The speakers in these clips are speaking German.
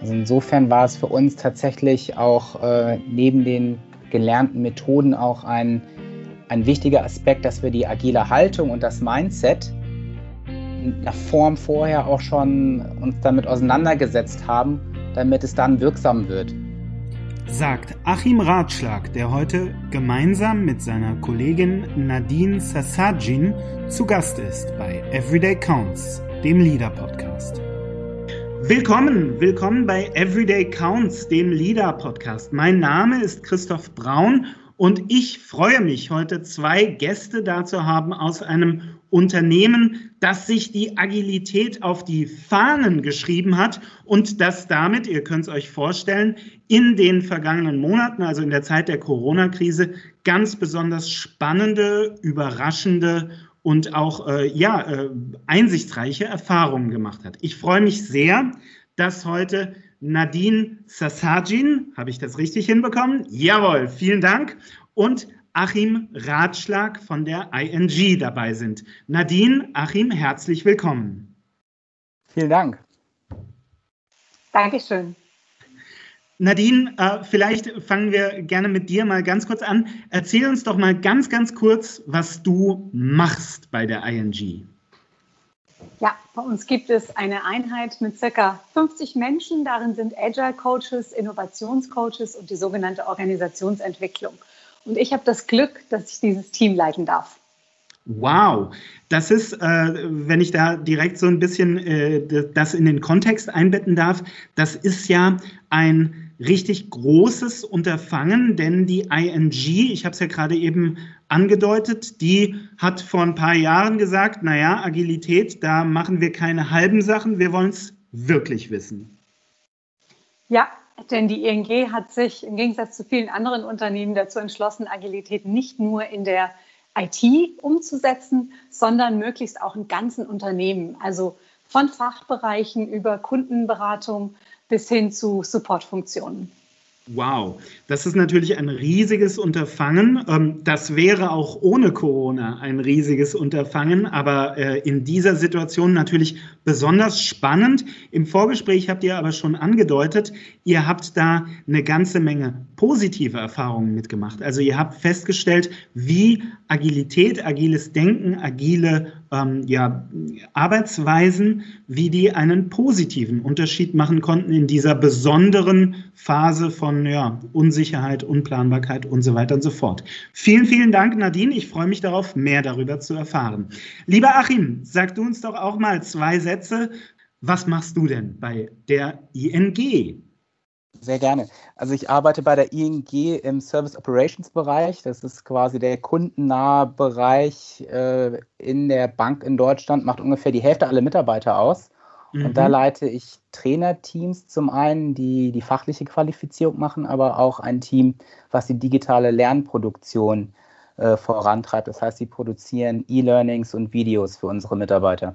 Also insofern war es für uns tatsächlich auch äh, neben den gelernten Methoden auch ein, ein wichtiger Aspekt, dass wir die agile Haltung und das Mindset in einer Form vorher auch schon uns damit auseinandergesetzt haben, damit es dann wirksam wird. Sagt Achim Ratschlag, der heute gemeinsam mit seiner Kollegin Nadine Sassajin zu Gast ist bei Everyday Counts, dem Leader Podcast. Willkommen, willkommen bei Everyday Counts, dem Leader Podcast. Mein Name ist Christoph Braun und ich freue mich, heute zwei Gäste da zu haben aus einem Unternehmen, das sich die Agilität auf die Fahnen geschrieben hat und das damit, ihr könnt es euch vorstellen, in den vergangenen Monaten, also in der Zeit der Corona-Krise, ganz besonders spannende, überraschende und auch äh, ja, äh, einsichtsreiche Erfahrungen gemacht hat. Ich freue mich sehr, dass heute Nadine Sassagin, habe ich das richtig hinbekommen? Jawohl, vielen Dank. Und Achim Ratschlag von der ING dabei sind. Nadine, Achim, herzlich willkommen. Vielen Dank. Dankeschön. Nadine, äh, vielleicht fangen wir gerne mit dir mal ganz kurz an. Erzähl uns doch mal ganz, ganz kurz, was du machst bei der ING. Ja, bei uns gibt es eine Einheit mit circa 50 Menschen. Darin sind Agile Coaches, Innovationscoaches und die sogenannte Organisationsentwicklung. Und ich habe das Glück, dass ich dieses Team leiten darf. Wow, das ist, äh, wenn ich da direkt so ein bisschen äh, das in den Kontext einbetten darf, das ist ja ein richtig großes Unterfangen, denn die ING, ich habe es ja gerade eben angedeutet, die hat vor ein paar Jahren gesagt, naja, Agilität, da machen wir keine halben Sachen, wir wollen es wirklich wissen. Ja, denn die ING hat sich im Gegensatz zu vielen anderen Unternehmen dazu entschlossen, Agilität nicht nur in der IT umzusetzen, sondern möglichst auch in ganzen Unternehmen, also von Fachbereichen über Kundenberatung bis hin zu Supportfunktionen. Wow, das ist natürlich ein riesiges Unterfangen. Ähm, das wäre auch ohne Corona ein riesiges Unterfangen, aber äh, in dieser Situation natürlich besonders spannend. Im Vorgespräch habt ihr aber schon angedeutet, ihr habt da eine ganze Menge positive Erfahrungen mitgemacht. Also ihr habt festgestellt, wie Agilität, agiles Denken, agile ähm, ja, Arbeitsweisen, wie die einen positiven Unterschied machen konnten in dieser besonderen Phase von ja, Unsicherheit, Unplanbarkeit und so weiter und so fort. Vielen, vielen Dank, Nadine. Ich freue mich darauf, mehr darüber zu erfahren. Lieber Achim, sag du uns doch auch mal zwei Sätze. Was machst du denn bei der ING? Sehr gerne. Also ich arbeite bei der ING im Service Operations Bereich. Das ist quasi der kundennahe Bereich äh, in der Bank in Deutschland, macht ungefähr die Hälfte aller Mitarbeiter aus. Mhm. Und da mhm. leite ich Trainerteams zum einen, die die fachliche Qualifizierung machen, aber auch ein Team, was die digitale Lernproduktion äh, vorantreibt. Das heißt, sie produzieren E-Learnings und Videos für unsere Mitarbeiter.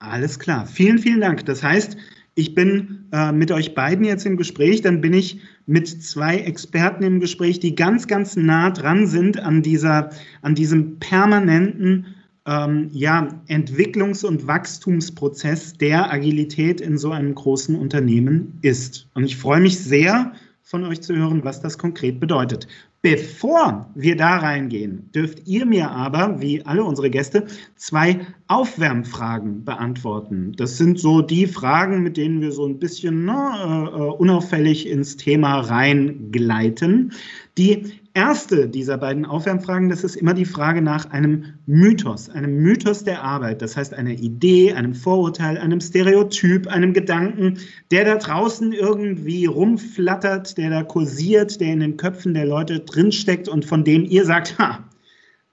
Alles klar. Vielen, vielen Dank. Das heißt, ich bin äh, mit euch beiden jetzt im Gespräch, dann bin ich mit zwei Experten im Gespräch, die ganz, ganz nah dran sind an, dieser, an diesem permanenten ähm, ja, Entwicklungs- und Wachstumsprozess, der Agilität in so einem großen Unternehmen ist. Und ich freue mich sehr, von euch zu hören, was das konkret bedeutet. Bevor wir da reingehen, dürft ihr mir aber, wie alle unsere Gäste, zwei Aufwärmfragen beantworten. Das sind so die Fragen, mit denen wir so ein bisschen na, äh, äh unauffällig ins Thema reingleiten. Die erste dieser beiden Aufwärmfragen, das ist immer die Frage nach einem Mythos, einem Mythos der Arbeit. Das heißt, einer Idee, einem Vorurteil, einem Stereotyp, einem Gedanken, der da draußen irgendwie rumflattert, der da kursiert, der in den Köpfen der Leute drinsteckt und von dem ihr sagt, ha,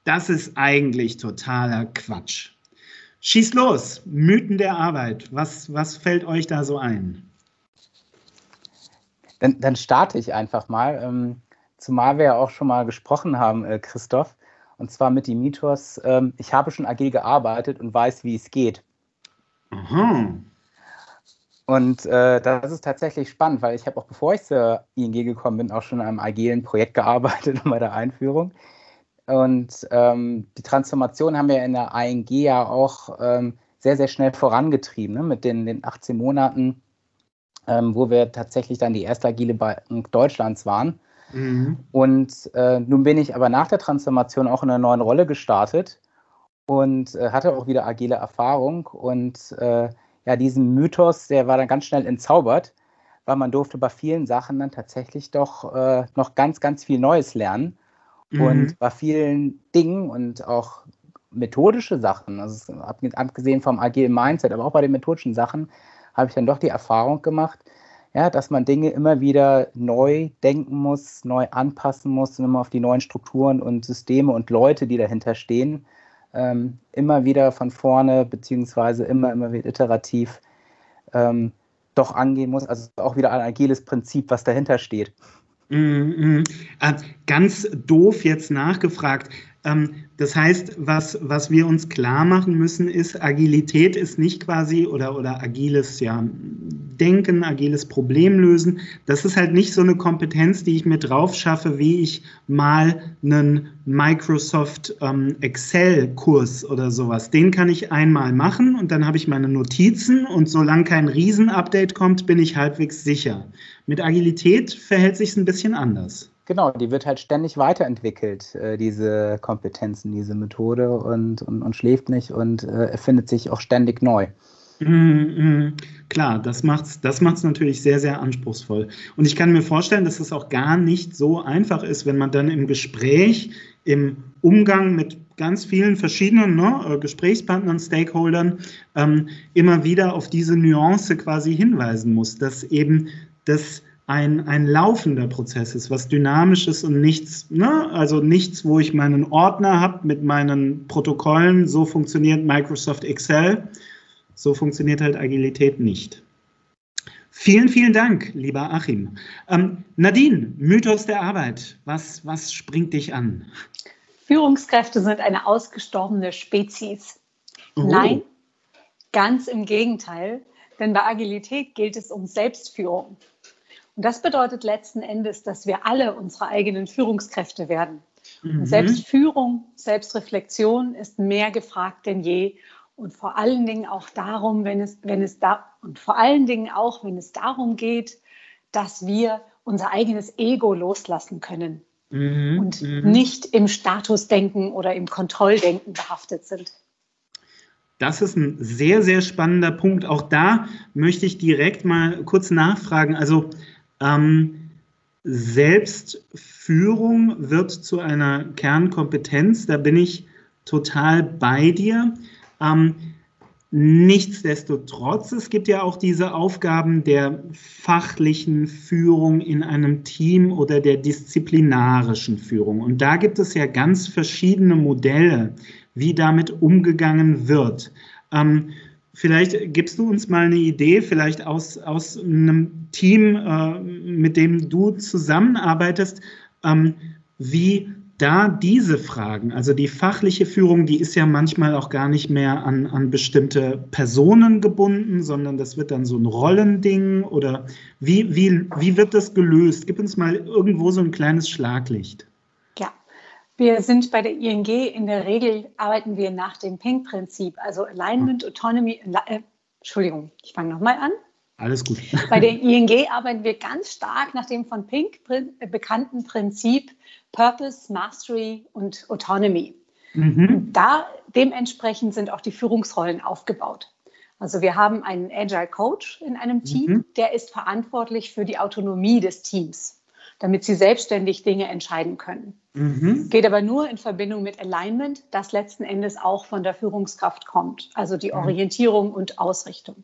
das ist eigentlich totaler Quatsch. Schieß los, Mythen der Arbeit. Was, was fällt euch da so ein? Dann, dann starte ich einfach mal. Zumal wir ja auch schon mal gesprochen haben, äh, Christoph, und zwar mit dem Mythos, ähm, ich habe schon agil gearbeitet und weiß, wie es geht. Aha. Und äh, das ist tatsächlich spannend, weil ich habe auch bevor ich zur ING gekommen bin, auch schon an einem agilen Projekt gearbeitet bei der Einführung. Und ähm, die Transformation haben wir in der ING ja auch ähm, sehr, sehr schnell vorangetrieben, ne? mit den, den 18 Monaten ähm, wo wir tatsächlich dann die erste agile Bank Deutschlands waren. Mhm. Und äh, nun bin ich aber nach der Transformation auch in einer neuen Rolle gestartet und äh, hatte auch wieder agile Erfahrung. Und äh, ja, diesen Mythos, der war dann ganz schnell entzaubert, weil man durfte bei vielen Sachen dann tatsächlich doch äh, noch ganz, ganz viel Neues lernen. Mhm. Und bei vielen Dingen und auch methodische Sachen, also abgesehen vom agilen Mindset, aber auch bei den methodischen Sachen, habe ich dann doch die Erfahrung gemacht, ja, dass man Dinge immer wieder neu denken muss, neu anpassen muss und immer auf die neuen Strukturen und Systeme und Leute, die dahinter stehen, ähm, immer wieder von vorne, beziehungsweise immer, immer wieder iterativ ähm, doch angehen muss. Also auch wieder ein agiles Prinzip, was dahinter steht. Mm -hmm. Ganz doof jetzt nachgefragt. Ähm, das heißt, was, was wir uns klar machen müssen, ist, Agilität ist nicht quasi oder, oder agiles ja, Denken, agiles Problemlösen. Das ist halt nicht so eine Kompetenz, die ich mir drauf schaffe, wie ich mal einen Microsoft ähm, Excel-Kurs oder sowas. Den kann ich einmal machen und dann habe ich meine Notizen und solange kein Riesenupdate kommt, bin ich halbwegs sicher. Mit Agilität verhält sich es ein bisschen anders. Genau, die wird halt ständig weiterentwickelt, äh, diese Kompetenzen, diese Methode und, und, und schläft nicht und äh, erfindet sich auch ständig neu. Mm, mm, klar, das macht es das macht's natürlich sehr, sehr anspruchsvoll. Und ich kann mir vorstellen, dass es auch gar nicht so einfach ist, wenn man dann im Gespräch, im Umgang mit ganz vielen verschiedenen ne, äh, Gesprächspartnern, Stakeholdern ähm, immer wieder auf diese Nuance quasi hinweisen muss, dass eben das ein, ein laufender Prozess ist, was dynamisch ist und nichts, ne? also nichts, wo ich meinen Ordner habe mit meinen Protokollen. So funktioniert Microsoft Excel. So funktioniert halt Agilität nicht. Vielen, vielen Dank, lieber Achim. Ähm, Nadine, Mythos der Arbeit. Was, was springt dich an? Führungskräfte sind eine ausgestorbene Spezies. Oh. Nein, ganz im Gegenteil. Denn bei Agilität gilt es um Selbstführung. Und das bedeutet letzten Endes, dass wir alle unsere eigenen Führungskräfte werden. Mhm. Selbstführung, Selbstreflexion ist mehr gefragt denn je. Und vor allen Dingen auch darum, wenn es, wenn es da, und vor allen Dingen auch, wenn es darum geht, dass wir unser eigenes Ego loslassen können mhm. und mhm. nicht im Statusdenken oder im Kontrolldenken behaftet sind. Das ist ein sehr, sehr spannender Punkt. Auch da möchte ich direkt mal kurz nachfragen. Also ähm, Selbstführung wird zu einer Kernkompetenz, da bin ich total bei dir. Ähm, nichtsdestotrotz, es gibt ja auch diese Aufgaben der fachlichen Führung in einem Team oder der disziplinarischen Führung. Und da gibt es ja ganz verschiedene Modelle, wie damit umgegangen wird. Ähm, Vielleicht gibst du uns mal eine Idee, vielleicht aus, aus einem Team, äh, mit dem du zusammenarbeitest, ähm, wie da diese Fragen, also die fachliche Führung, die ist ja manchmal auch gar nicht mehr an, an bestimmte Personen gebunden, sondern das wird dann so ein Rollending oder wie, wie, wie wird das gelöst? Gib uns mal irgendwo so ein kleines Schlaglicht. Wir sind bei der ING in der Regel arbeiten wir nach dem Pink-Prinzip, also Alignment, Autonomy, äh, Entschuldigung, ich fange nochmal an. Alles gut. Bei der ING arbeiten wir ganz stark nach dem von Pink äh, bekannten Prinzip Purpose, Mastery und Autonomy. Mhm. Da dementsprechend sind auch die Führungsrollen aufgebaut. Also wir haben einen Agile Coach in einem Team, mhm. der ist verantwortlich für die Autonomie des Teams damit sie selbstständig Dinge entscheiden können. Mhm. Geht aber nur in Verbindung mit Alignment, das letzten Endes auch von der Führungskraft kommt, also die Orientierung und Ausrichtung.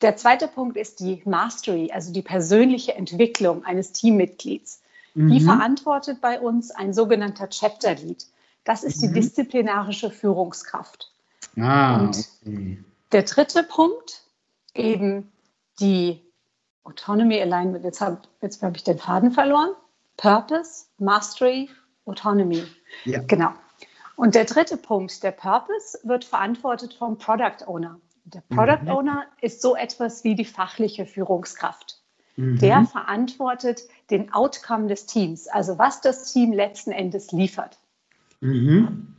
Der zweite Punkt ist die Mastery, also die persönliche Entwicklung eines Teammitglieds. Mhm. Die verantwortet bei uns ein sogenannter Chapter Lead. Das ist mhm. die disziplinarische Führungskraft. Ah, und okay. der dritte Punkt, eben die Autonomy, Alignment. Jetzt habe jetzt hab ich den Faden verloren. Purpose, Mastery, Autonomy. Ja. Genau. Und der dritte Punkt, der Purpose, wird verantwortet vom Product Owner. Der Product mhm. Owner ist so etwas wie die fachliche Führungskraft. Mhm. Der verantwortet den Outcome des Teams, also was das Team letzten Endes liefert. Mhm.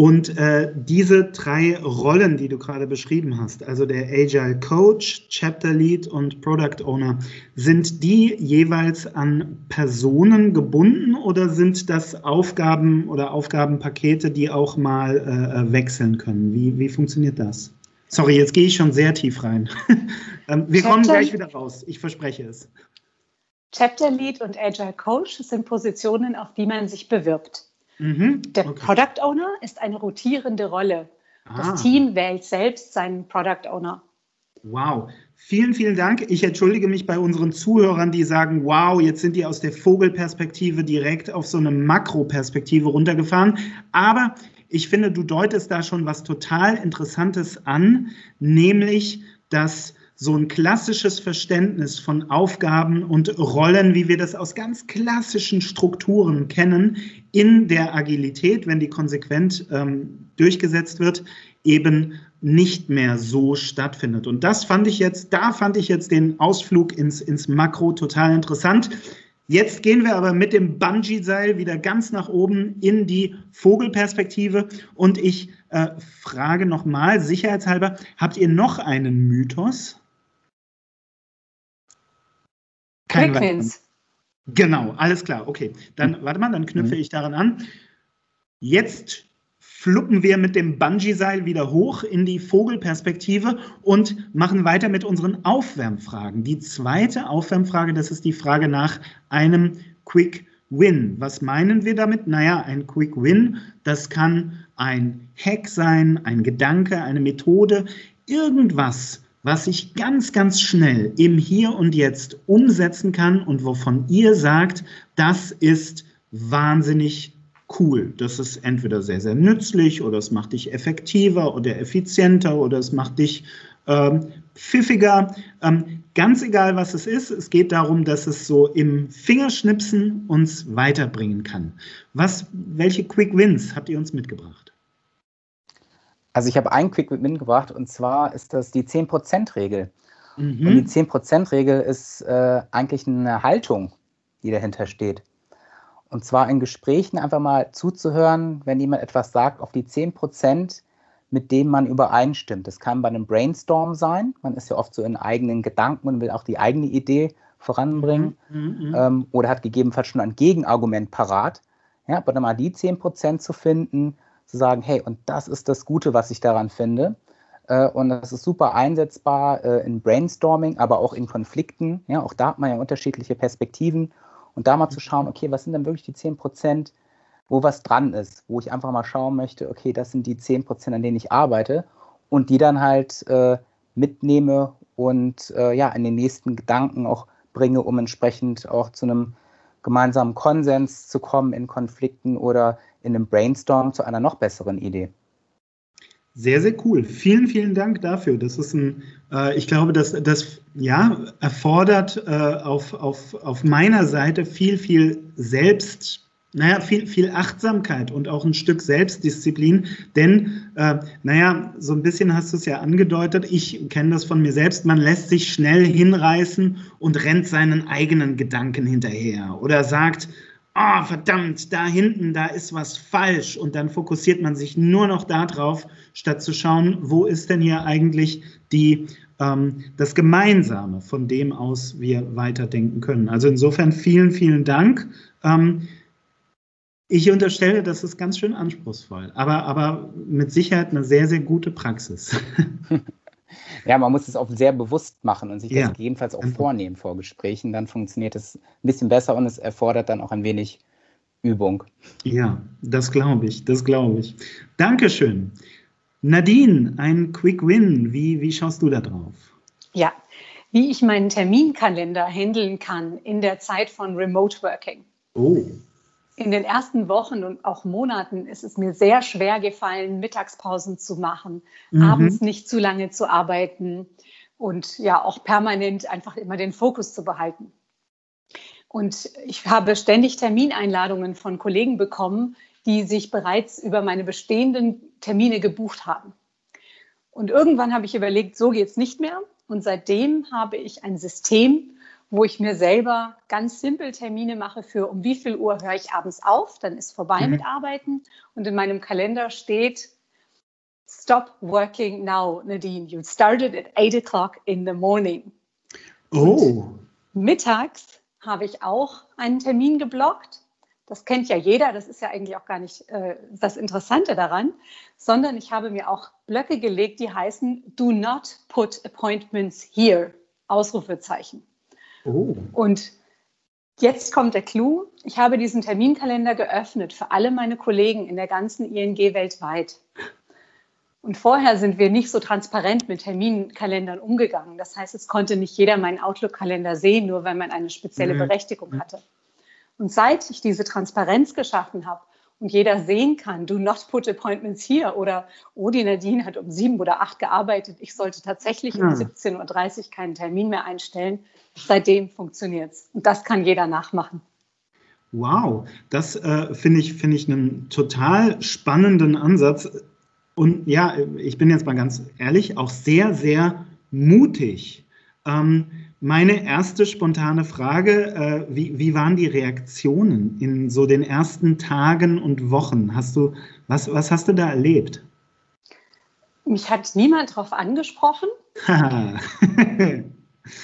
Und äh, diese drei Rollen, die du gerade beschrieben hast, also der Agile Coach, Chapter Lead und Product Owner, sind die jeweils an Personen gebunden oder sind das Aufgaben oder Aufgabenpakete, die auch mal äh, äh wechseln können? Wie, wie funktioniert das? Sorry, jetzt gehe ich schon sehr tief rein. Ähm, wir kommen gleich wieder raus, ich verspreche es. Chapter Lead und Agile Coach sind Positionen, auf die man sich bewirbt. Mhm, Der okay. Product Owner ist eine rotierende Rolle. Ah. Das Team wählt selbst seinen Product Owner. Wow. Vielen, vielen Dank. Ich entschuldige mich bei unseren Zuhörern, die sagen, wow, jetzt sind die aus der Vogelperspektive direkt auf so eine Makroperspektive runtergefahren. Aber ich finde, du deutest da schon was total Interessantes an, nämlich, dass so ein klassisches Verständnis von Aufgaben und Rollen, wie wir das aus ganz klassischen Strukturen kennen, in der Agilität, wenn die konsequent ähm, durchgesetzt wird, eben nicht mehr so stattfindet. Und das fand ich jetzt, da fand ich jetzt den Ausflug ins, ins Makro total interessant. Jetzt gehen wir aber mit dem Bungee-Seil wieder ganz nach oben in die Vogelperspektive und ich äh, frage nochmal, sicherheitshalber, habt ihr noch einen Mythos? Kein Quick Genau, alles klar. Okay, dann warte mal, dann knüpfe mhm. ich daran an. Jetzt fluppen wir mit dem Bungee-Seil wieder hoch in die Vogelperspektive und machen weiter mit unseren Aufwärmfragen. Die zweite Aufwärmfrage, das ist die Frage nach einem Quick Win. Was meinen wir damit? Naja, ein Quick Win, das kann ein Hack sein, ein Gedanke, eine Methode, irgendwas, was ich ganz, ganz schnell im Hier und Jetzt umsetzen kann und wovon ihr sagt, das ist wahnsinnig cool. Das ist entweder sehr, sehr nützlich oder es macht dich effektiver oder effizienter oder es macht dich ähm, pfiffiger. Ähm, ganz egal, was es ist, es geht darum, dass es so im Fingerschnipsen uns weiterbringen kann. Was, welche Quick Wins habt ihr uns mitgebracht? Also ich habe einen Quick Win gebracht und zwar ist das die 10%-Regel. Mhm. Und die 10%-Regel ist äh, eigentlich eine Haltung, die dahinter steht. Und zwar in Gesprächen einfach mal zuzuhören, wenn jemand etwas sagt, auf die 10%, mit denen man übereinstimmt. Das kann bei einem Brainstorm sein. Man ist ja oft so in eigenen Gedanken und will auch die eigene Idee voranbringen. Mhm. mhm. Ähm, oder hat gegebenenfalls schon ein Gegenargument parat. Ja, aber dann mal die 10% zu finden, zu sagen, hey, und das ist das Gute, was ich daran finde. Äh, und das ist super einsetzbar äh, in Brainstorming, aber auch in Konflikten. Ja, auch da hat man ja unterschiedliche Perspektiven. Und da mal zu schauen, okay, was sind denn wirklich die 10 Prozent, wo was dran ist, wo ich einfach mal schauen möchte, okay, das sind die 10 Prozent, an denen ich arbeite und die dann halt äh, mitnehme und äh, ja, in den nächsten Gedanken auch bringe, um entsprechend auch zu einem gemeinsamen Konsens zu kommen in Konflikten oder in einem Brainstorm zu einer noch besseren Idee. Sehr, sehr cool. Vielen, vielen Dank dafür. Das ist ein, äh, ich glaube, das, das ja, erfordert äh, auf, auf, auf meiner Seite viel, viel Selbst, naja, viel, viel Achtsamkeit und auch ein Stück Selbstdisziplin. Denn, äh, naja, so ein bisschen hast du es ja angedeutet, ich kenne das von mir selbst, man lässt sich schnell hinreißen und rennt seinen eigenen Gedanken hinterher oder sagt, oh, verdammt, da hinten, da ist was falsch. Und dann fokussiert man sich nur noch darauf, statt zu schauen, wo ist denn hier eigentlich die, ähm, das Gemeinsame, von dem aus wir weiterdenken können. Also insofern vielen, vielen Dank. Ich unterstelle, das ist ganz schön anspruchsvoll, aber, aber mit Sicherheit eine sehr, sehr gute Praxis. Ja, man muss es auch sehr bewusst machen und sich ja. das gegebenenfalls auch vornehmen vor Gesprächen. Dann funktioniert es ein bisschen besser und es erfordert dann auch ein wenig Übung. Ja, das glaube ich, das glaube ich. Dankeschön. Nadine, ein Quick Win. Wie, wie schaust du da drauf? Ja, wie ich meinen Terminkalender handeln kann in der Zeit von Remote Working. Oh in den ersten Wochen und auch Monaten ist es mir sehr schwer gefallen, Mittagspausen zu machen, mhm. abends nicht zu lange zu arbeiten und ja auch permanent einfach immer den Fokus zu behalten. Und ich habe ständig Termineinladungen von Kollegen bekommen, die sich bereits über meine bestehenden Termine gebucht haben. Und irgendwann habe ich überlegt, so geht es nicht mehr. Und seitdem habe ich ein System, wo ich mir selber ganz simpel Termine mache für um wie viel Uhr höre ich abends auf, dann ist vorbei mhm. mit Arbeiten und in meinem Kalender steht Stop working now, Nadine. You started at 8 o'clock in the morning. Oh. Und mittags habe ich auch einen Termin geblockt. Das kennt ja jeder, das ist ja eigentlich auch gar nicht äh, das Interessante daran, sondern ich habe mir auch Blöcke gelegt, die heißen Do not put appointments here. Ausrufezeichen. Oh. Und jetzt kommt der Clou. Ich habe diesen Terminkalender geöffnet für alle meine Kollegen in der ganzen ING weltweit. Und vorher sind wir nicht so transparent mit Terminkalendern umgegangen. Das heißt, es konnte nicht jeder meinen Outlook-Kalender sehen, nur weil man eine spezielle mhm. Berechtigung hatte. Und seit ich diese Transparenz geschaffen habe und jeder sehen kann, do not put appointments here oder oh, die Nadine hat um sieben oder acht gearbeitet, ich sollte tatsächlich ja. um 17.30 Uhr keinen Termin mehr einstellen, seitdem funktioniert es. Und das kann jeder nachmachen. Wow, das äh, finde ich, find ich einen total spannenden Ansatz. Und ja, ich bin jetzt mal ganz ehrlich, auch sehr, sehr mutig. Ähm, meine erste spontane Frage, äh, wie, wie waren die Reaktionen in so den ersten Tagen und Wochen? Hast du, was, was hast du da erlebt? Mich hat niemand darauf angesprochen.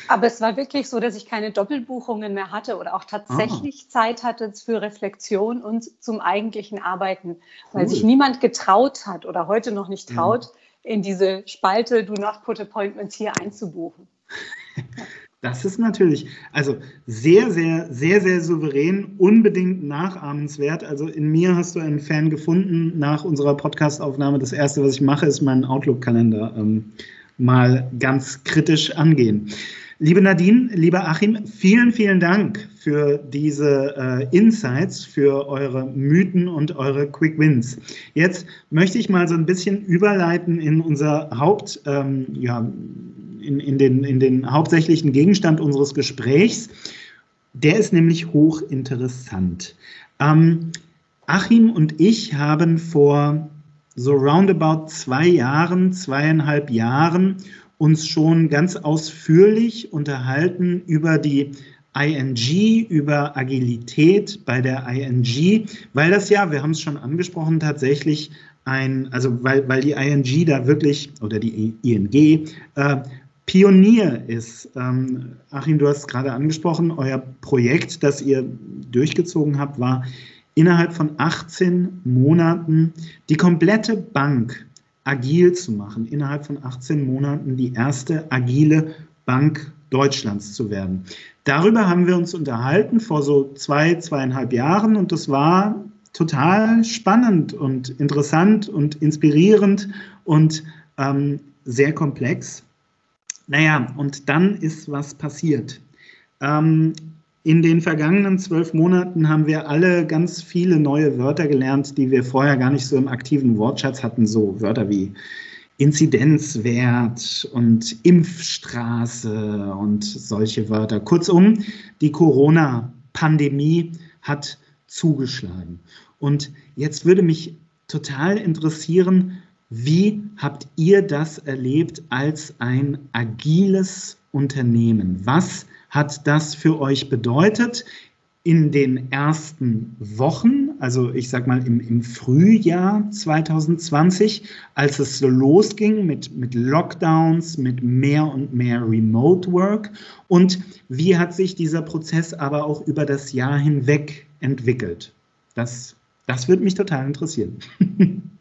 Aber es war wirklich so, dass ich keine Doppelbuchungen mehr hatte oder auch tatsächlich oh. Zeit hatte für Reflexion und zum eigentlichen Arbeiten, weil cool. sich niemand getraut hat oder heute noch nicht traut, ja. in diese Spalte Do Not Put Appointments hier einzubuchen. Das ist natürlich, also sehr, sehr, sehr, sehr souverän, unbedingt nachahmenswert. Also in mir hast du einen Fan gefunden nach unserer Podcastaufnahme. Das erste, was ich mache, ist meinen Outlook-Kalender ähm, mal ganz kritisch angehen. Liebe Nadine, lieber Achim, vielen, vielen Dank für diese äh, Insights, für eure Mythen und eure Quick Wins. Jetzt möchte ich mal so ein bisschen überleiten in unser Haupt, ähm, ja, in, in, den, in den hauptsächlichen Gegenstand unseres Gesprächs. Der ist nämlich hochinteressant. Ähm, Achim und ich haben vor so roundabout zwei Jahren, zweieinhalb Jahren uns schon ganz ausführlich unterhalten über die ING, über Agilität bei der ING, weil das ja, wir haben es schon angesprochen, tatsächlich ein, also weil, weil die ING da wirklich, oder die ING, äh, Pionier ist. Ähm, Achim, du hast gerade angesprochen, euer Projekt, das ihr durchgezogen habt, war innerhalb von 18 Monaten die komplette Bank agil zu machen, innerhalb von 18 Monaten die erste agile Bank Deutschlands zu werden. Darüber haben wir uns unterhalten vor so zwei, zweieinhalb Jahren und das war total spannend und interessant und inspirierend und ähm, sehr komplex. Naja, und dann ist was passiert. Ähm, in den vergangenen zwölf Monaten haben wir alle ganz viele neue Wörter gelernt, die wir vorher gar nicht so im aktiven Wortschatz hatten. So Wörter wie Inzidenzwert und Impfstraße und solche Wörter. Kurzum, die Corona-Pandemie hat zugeschlagen. Und jetzt würde mich total interessieren, wie habt ihr das erlebt als ein agiles Unternehmen? Was hat das für euch bedeutet in den ersten Wochen, also ich sag mal im, im Frühjahr 2020, als es so losging mit, mit Lockdowns, mit mehr und mehr Remote Work? Und wie hat sich dieser Prozess aber auch über das Jahr hinweg entwickelt? Das, das würde mich total interessieren.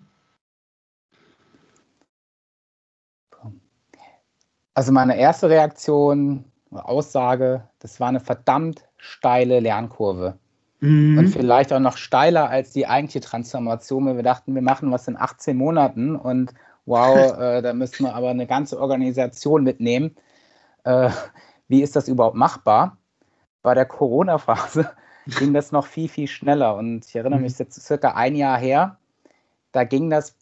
Also meine erste Reaktion, Aussage, das war eine verdammt steile Lernkurve. Mhm. Und vielleicht auch noch steiler als die eigentliche Transformation, weil wir dachten, wir machen was in 18 Monaten und wow, äh, da müssen wir aber eine ganze Organisation mitnehmen. Äh, wie ist das überhaupt machbar? Bei der Corona-Phase ging das noch viel, viel schneller. Und ich erinnere mich, mhm. jetzt circa ein Jahr her, da ging das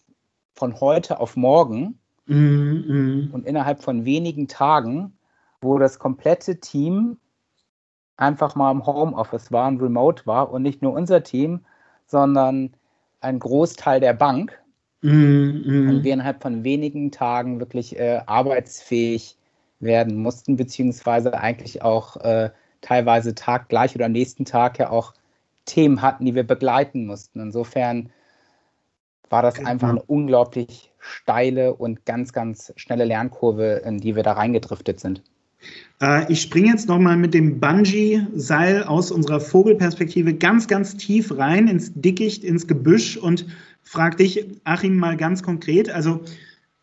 von heute auf morgen Mhm, mhm, Und innerhalb von wenigen Tagen, wo das komplette Team einfach mal im Homeoffice war und remote war und nicht nur unser Team, sondern ein Großteil der Bank, mhm. und wir innerhalb von wenigen Tagen wirklich äh, arbeitsfähig werden mussten, beziehungsweise eigentlich auch äh, teilweise taggleich oder am nächsten Tag ja auch Themen hatten, die wir begleiten mussten. Insofern war das genau. einfach eine unglaublich steile und ganz, ganz schnelle Lernkurve, in die wir da reingedriftet sind. Äh, ich springe jetzt nochmal mit dem Bungee-Seil aus unserer Vogelperspektive ganz, ganz tief rein ins Dickicht, ins Gebüsch und frage dich, Achim, mal ganz konkret. Also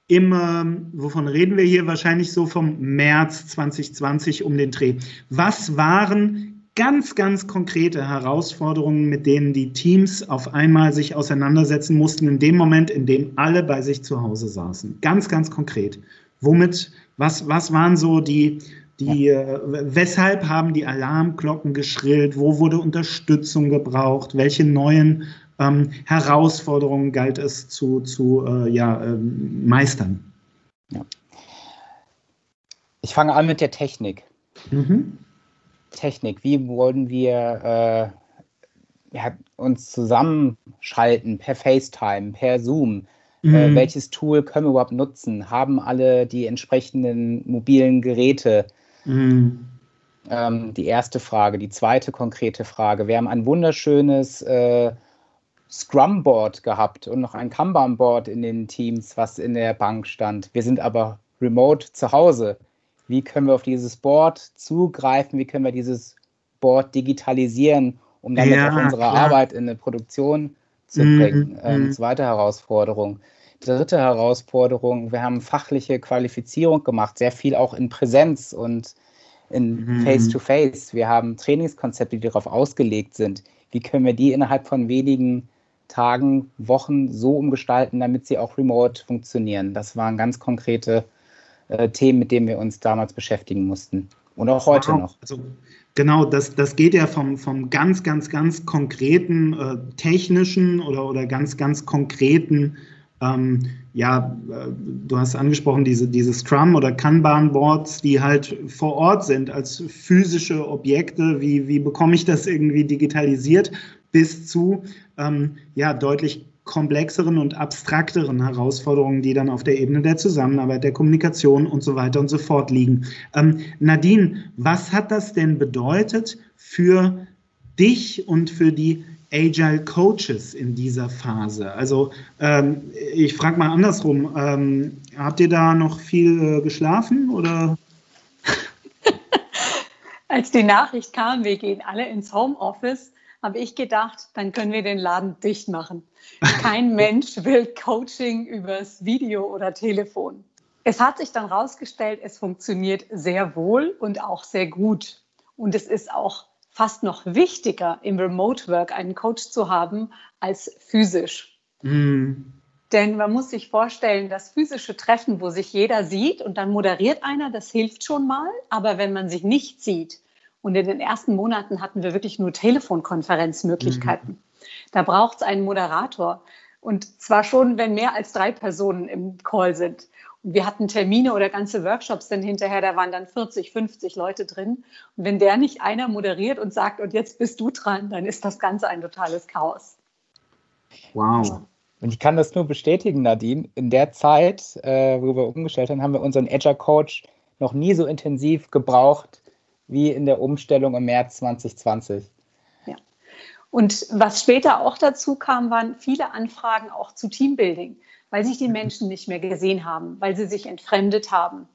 im, ähm, wovon reden wir hier? Wahrscheinlich so vom März 2020 um den Dreh. Was waren ganz, ganz konkrete Herausforderungen, mit denen die Teams auf einmal sich auseinandersetzen mussten, in dem Moment, in dem alle bei sich zu Hause saßen? Ganz, ganz konkret. Womit, was, was waren so die, die, ja. äh, weshalb haben die Alarmglocken geschrillt? Wo wurde Unterstützung gebraucht? Welche neuen ähm, Herausforderungen galt es zu, zu äh, ja, äh, meistern? Ja. Ich fange an mit der Technik. Mhm. Technik, wie wollen wir äh, ja, uns zusammenschalten per FaceTime, per Zoom? Äh, mhm. welches Tool können wir überhaupt nutzen? Haben alle die entsprechenden mobilen Geräte? Mhm. Ähm, die erste Frage. Die zweite konkrete Frage. Wir haben ein wunderschönes äh, Scrum-Board gehabt und noch ein Kanban-Board in den Teams, was in der Bank stand. Wir sind aber remote zu Hause. Wie können wir auf dieses Board zugreifen? Wie können wir dieses Board digitalisieren, um damit ja, auch unsere klar. Arbeit in eine Produktion zu mhm, bringen? Ähm, mhm. zweite Herausforderung. Dritte Herausforderung, wir haben fachliche Qualifizierung gemacht, sehr viel auch in Präsenz und in mhm. Face-to-Face. -face. Wir haben Trainingskonzepte, die darauf ausgelegt sind. Wie können wir die innerhalb von wenigen Tagen, Wochen so umgestalten, damit sie auch remote funktionieren? Das waren ganz konkrete äh, Themen, mit denen wir uns damals beschäftigen mussten. Und auch heute wow. noch. Also, genau, das, das geht ja vom, vom ganz, ganz, ganz konkreten äh, technischen oder, oder ganz, ganz konkreten ähm, ja, äh, du hast angesprochen, diese, diese Scrum- oder Kanban-Boards, die halt vor Ort sind als physische Objekte. Wie, wie bekomme ich das irgendwie digitalisiert? Bis zu ähm, ja, deutlich komplexeren und abstrakteren Herausforderungen, die dann auf der Ebene der Zusammenarbeit, der Kommunikation und so weiter und so fort liegen. Ähm, Nadine, was hat das denn bedeutet für dich und für die Agile Coaches in dieser Phase? Also ähm, ich frage mal andersrum, ähm, habt ihr da noch viel äh, geschlafen oder? Als die Nachricht kam, wir gehen alle ins Homeoffice, habe ich gedacht, dann können wir den Laden dicht machen. Kein Mensch will Coaching übers Video oder Telefon. Es hat sich dann herausgestellt, es funktioniert sehr wohl und auch sehr gut. Und es ist auch fast noch wichtiger, im Remote Work einen Coach zu haben als physisch. Mhm. Denn man muss sich vorstellen, das physische Treffen, wo sich jeder sieht und dann moderiert einer, das hilft schon mal. Aber wenn man sich nicht sieht, und in den ersten Monaten hatten wir wirklich nur Telefonkonferenzmöglichkeiten, mhm. da braucht es einen Moderator. Und zwar schon, wenn mehr als drei Personen im Call sind. Und wir hatten Termine oder ganze Workshops dann hinterher, da waren dann 40, 50 Leute drin. Und wenn der nicht einer moderiert und sagt, und jetzt bist du dran, dann ist das Ganze ein totales Chaos. Wow. Und ich kann das nur bestätigen, Nadine. In der Zeit, äh, wo wir umgestellt haben, haben wir unseren Agile Coach noch nie so intensiv gebraucht wie in der Umstellung im März 2020. Ja. Und was später auch dazu kam, waren viele Anfragen auch zu Teambuilding weil sich die mhm. Menschen nicht mehr gesehen haben, weil sie sich entfremdet haben.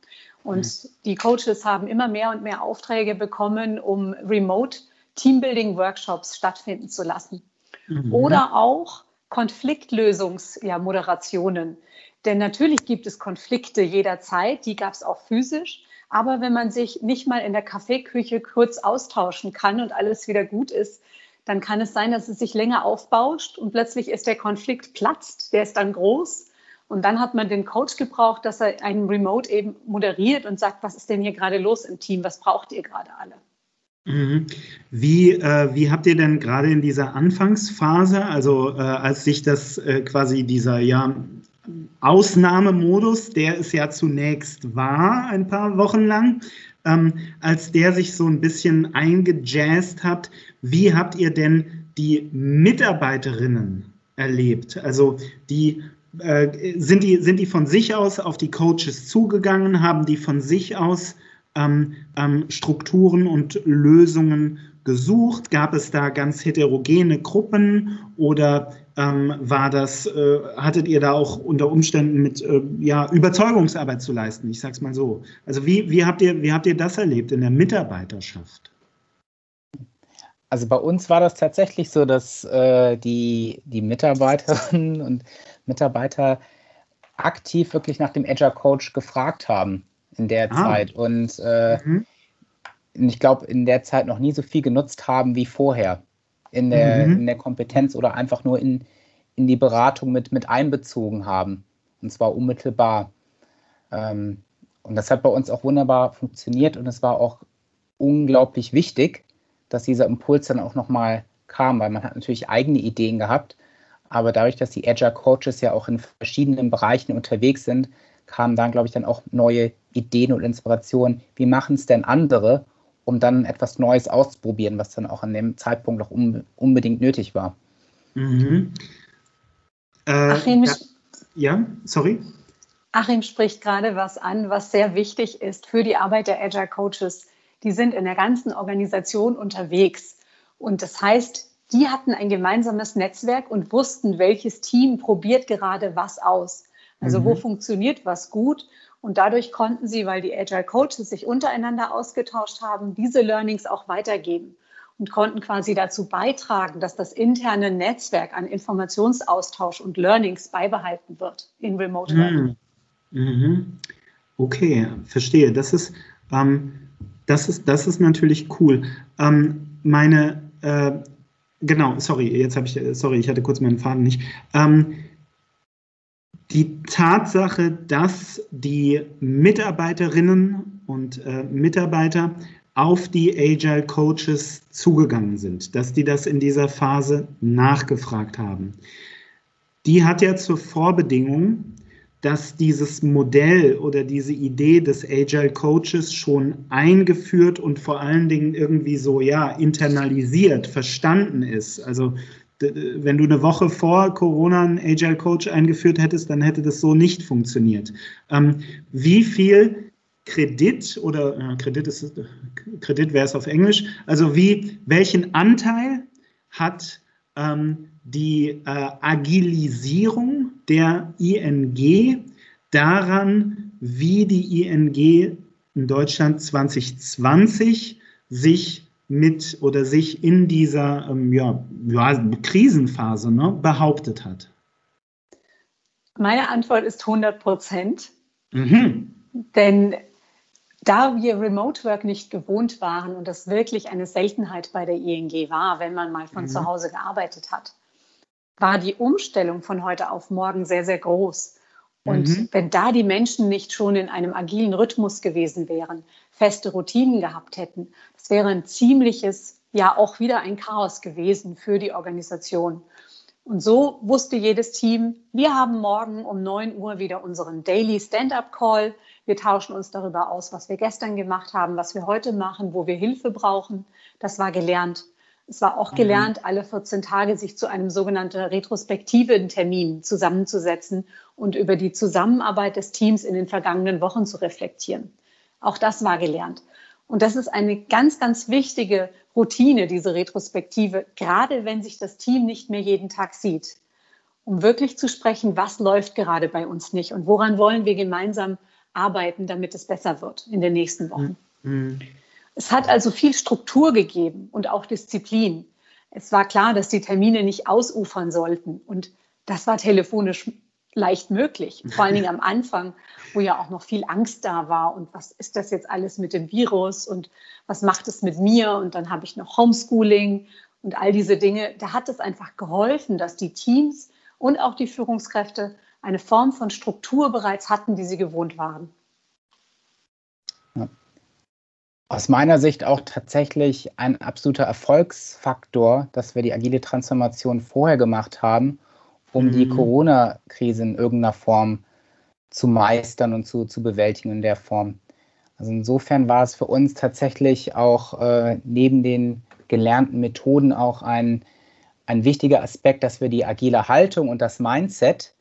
Und mhm. die Coaches haben immer mehr und mehr Aufträge bekommen, um Remote Teambuilding-Workshops stattfinden zu lassen. Mhm. Oder auch Konfliktlösungsmoderationen. Ja, Denn natürlich gibt es Konflikte jederzeit, die gab es auch physisch. Aber wenn man sich nicht mal in der Kaffeeküche kurz austauschen kann und alles wieder gut ist, dann kann es sein, dass es sich länger aufbauscht und plötzlich ist der Konflikt platzt, der ist dann groß. Und dann hat man den Coach gebraucht, dass er einen Remote eben moderiert und sagt, was ist denn hier gerade los im Team, was braucht ihr gerade alle? Mhm. Wie, äh, wie habt ihr denn gerade in dieser Anfangsphase, also äh, als sich das äh, quasi dieser ja, Ausnahmemodus, der es ja zunächst war, ein paar Wochen lang, ähm, als der sich so ein bisschen eingejazzt hat, wie habt ihr denn die Mitarbeiterinnen erlebt? Also die äh, sind, die, sind die von sich aus auf die Coaches zugegangen? Haben die von sich aus ähm, ähm, Strukturen und Lösungen gesucht? Gab es da ganz heterogene Gruppen oder ähm, war das, äh, hattet ihr da auch unter Umständen mit äh, ja, Überzeugungsarbeit zu leisten? Ich sage es mal so. Also wie, wie, habt ihr, wie habt ihr das erlebt in der Mitarbeiterschaft? Also bei uns war das tatsächlich so, dass äh, die, die Mitarbeiterinnen und Mitarbeiter aktiv wirklich nach dem Agile Coach gefragt haben in der ah. Zeit. Und äh, mhm. ich glaube, in der Zeit noch nie so viel genutzt haben wie vorher in der, mhm. in der Kompetenz oder einfach nur in, in die Beratung mit, mit einbezogen haben. Und zwar unmittelbar. Ähm, und das hat bei uns auch wunderbar funktioniert und es war auch unglaublich wichtig, dass dieser Impuls dann auch nochmal kam, weil man hat natürlich eigene Ideen gehabt, aber dadurch, dass die Agile Coaches ja auch in verschiedenen Bereichen unterwegs sind, kamen dann, glaube ich, dann auch neue Ideen und Inspirationen. Wie machen es denn andere, um dann etwas Neues auszuprobieren, was dann auch an dem Zeitpunkt auch un unbedingt nötig war? Mhm. Äh, Achim, ja, ja, sorry. Achim spricht gerade was an, was sehr wichtig ist für die Arbeit der Agile Coaches. Die sind in der ganzen Organisation unterwegs. Und das heißt, die hatten ein gemeinsames Netzwerk und wussten, welches Team probiert gerade was aus. Also mhm. wo funktioniert was gut. Und dadurch konnten sie, weil die Agile Coaches sich untereinander ausgetauscht haben, diese Learnings auch weitergeben und konnten quasi dazu beitragen, dass das interne Netzwerk an Informationsaustausch und Learnings beibehalten wird in Remote Learning. Mhm. mhm. Okay, verstehe. Das ist, ähm, das ist, das ist natürlich cool. Ähm, meine, äh, genau, sorry, jetzt habe ich, sorry, ich hatte kurz meinen Faden nicht. Ähm, die Tatsache, dass die Mitarbeiterinnen und äh, Mitarbeiter auf die Agile Coaches zugegangen sind, dass die das in dieser Phase nachgefragt haben. Die hat ja zur Vorbedingung, dass dieses Modell oder diese Idee des Agile Coaches schon eingeführt und vor allen Dingen irgendwie so ja internalisiert, verstanden ist. Also wenn du eine Woche vor Corona einen Agile Coach eingeführt hättest, dann hätte das so nicht funktioniert. Ähm, wie viel Kredit oder äh, Kredit ist Kredit wäre es auf Englisch, also wie welchen Anteil hat ähm, die äh, Agilisierung der ING daran, wie die ING in Deutschland 2020 sich mit oder sich in dieser ähm, ja, ja, Krisenphase ne, behauptet hat? Meine Antwort ist 100 Prozent. Mhm. Denn da wir Remote Work nicht gewohnt waren und das wirklich eine Seltenheit bei der ING war, wenn man mal von mhm. zu Hause gearbeitet hat, war die Umstellung von heute auf morgen sehr, sehr groß. Und mhm. wenn da die Menschen nicht schon in einem agilen Rhythmus gewesen wären, feste Routinen gehabt hätten, das wäre ein ziemliches, ja auch wieder ein Chaos gewesen für die Organisation. Und so wusste jedes Team, wir haben morgen um 9 Uhr wieder unseren Daily Stand-up Call. Wir tauschen uns darüber aus, was wir gestern gemacht haben, was wir heute machen, wo wir Hilfe brauchen. Das war gelernt. Es war auch mhm. gelernt, alle 14 Tage sich zu einem sogenannten retrospektiven Termin zusammenzusetzen und über die Zusammenarbeit des Teams in den vergangenen Wochen zu reflektieren. Auch das war gelernt. Und das ist eine ganz, ganz wichtige Routine, diese Retrospektive, gerade wenn sich das Team nicht mehr jeden Tag sieht, um wirklich zu sprechen, was läuft gerade bei uns nicht und woran wollen wir gemeinsam arbeiten, damit es besser wird in den nächsten Wochen. Mhm. Es hat also viel Struktur gegeben und auch Disziplin. Es war klar, dass die Termine nicht ausufern sollten. Und das war telefonisch leicht möglich. Vor allen Dingen am Anfang, wo ja auch noch viel Angst da war. Und was ist das jetzt alles mit dem Virus? Und was macht es mit mir? Und dann habe ich noch Homeschooling und all diese Dinge. Da hat es einfach geholfen, dass die Teams und auch die Führungskräfte eine Form von Struktur bereits hatten, die sie gewohnt waren. Aus meiner Sicht auch tatsächlich ein absoluter Erfolgsfaktor, dass wir die agile Transformation vorher gemacht haben, um mhm. die Corona-Krise in irgendeiner Form zu meistern und zu, zu bewältigen in der Form. Also insofern war es für uns tatsächlich auch äh, neben den gelernten Methoden auch ein, ein wichtiger Aspekt, dass wir die agile Haltung und das Mindset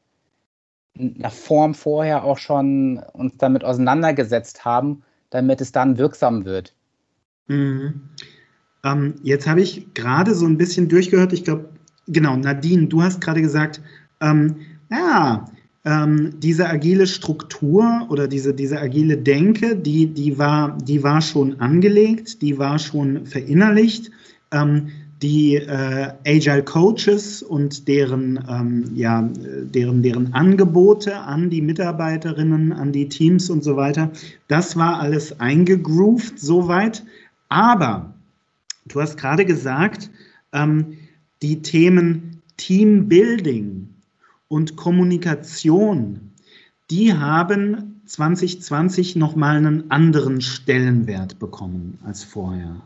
in einer Form vorher auch schon uns damit auseinandergesetzt haben, damit es dann wirksam wird. Mhm. Ähm, jetzt habe ich gerade so ein bisschen durchgehört, ich glaube, genau, Nadine, du hast gerade gesagt, ähm, ja, ähm, diese agile Struktur oder diese, diese agile Denke, die, die, war, die war schon angelegt, die war schon verinnerlicht. Ähm, die äh, Agile Coaches und deren, ähm, ja, deren, deren Angebote an die Mitarbeiterinnen, an die Teams und so weiter, das war alles eingegroovt soweit. Aber du hast gerade gesagt, ähm, die Themen Teambuilding und Kommunikation, die haben 2020 nochmal einen anderen Stellenwert bekommen als vorher.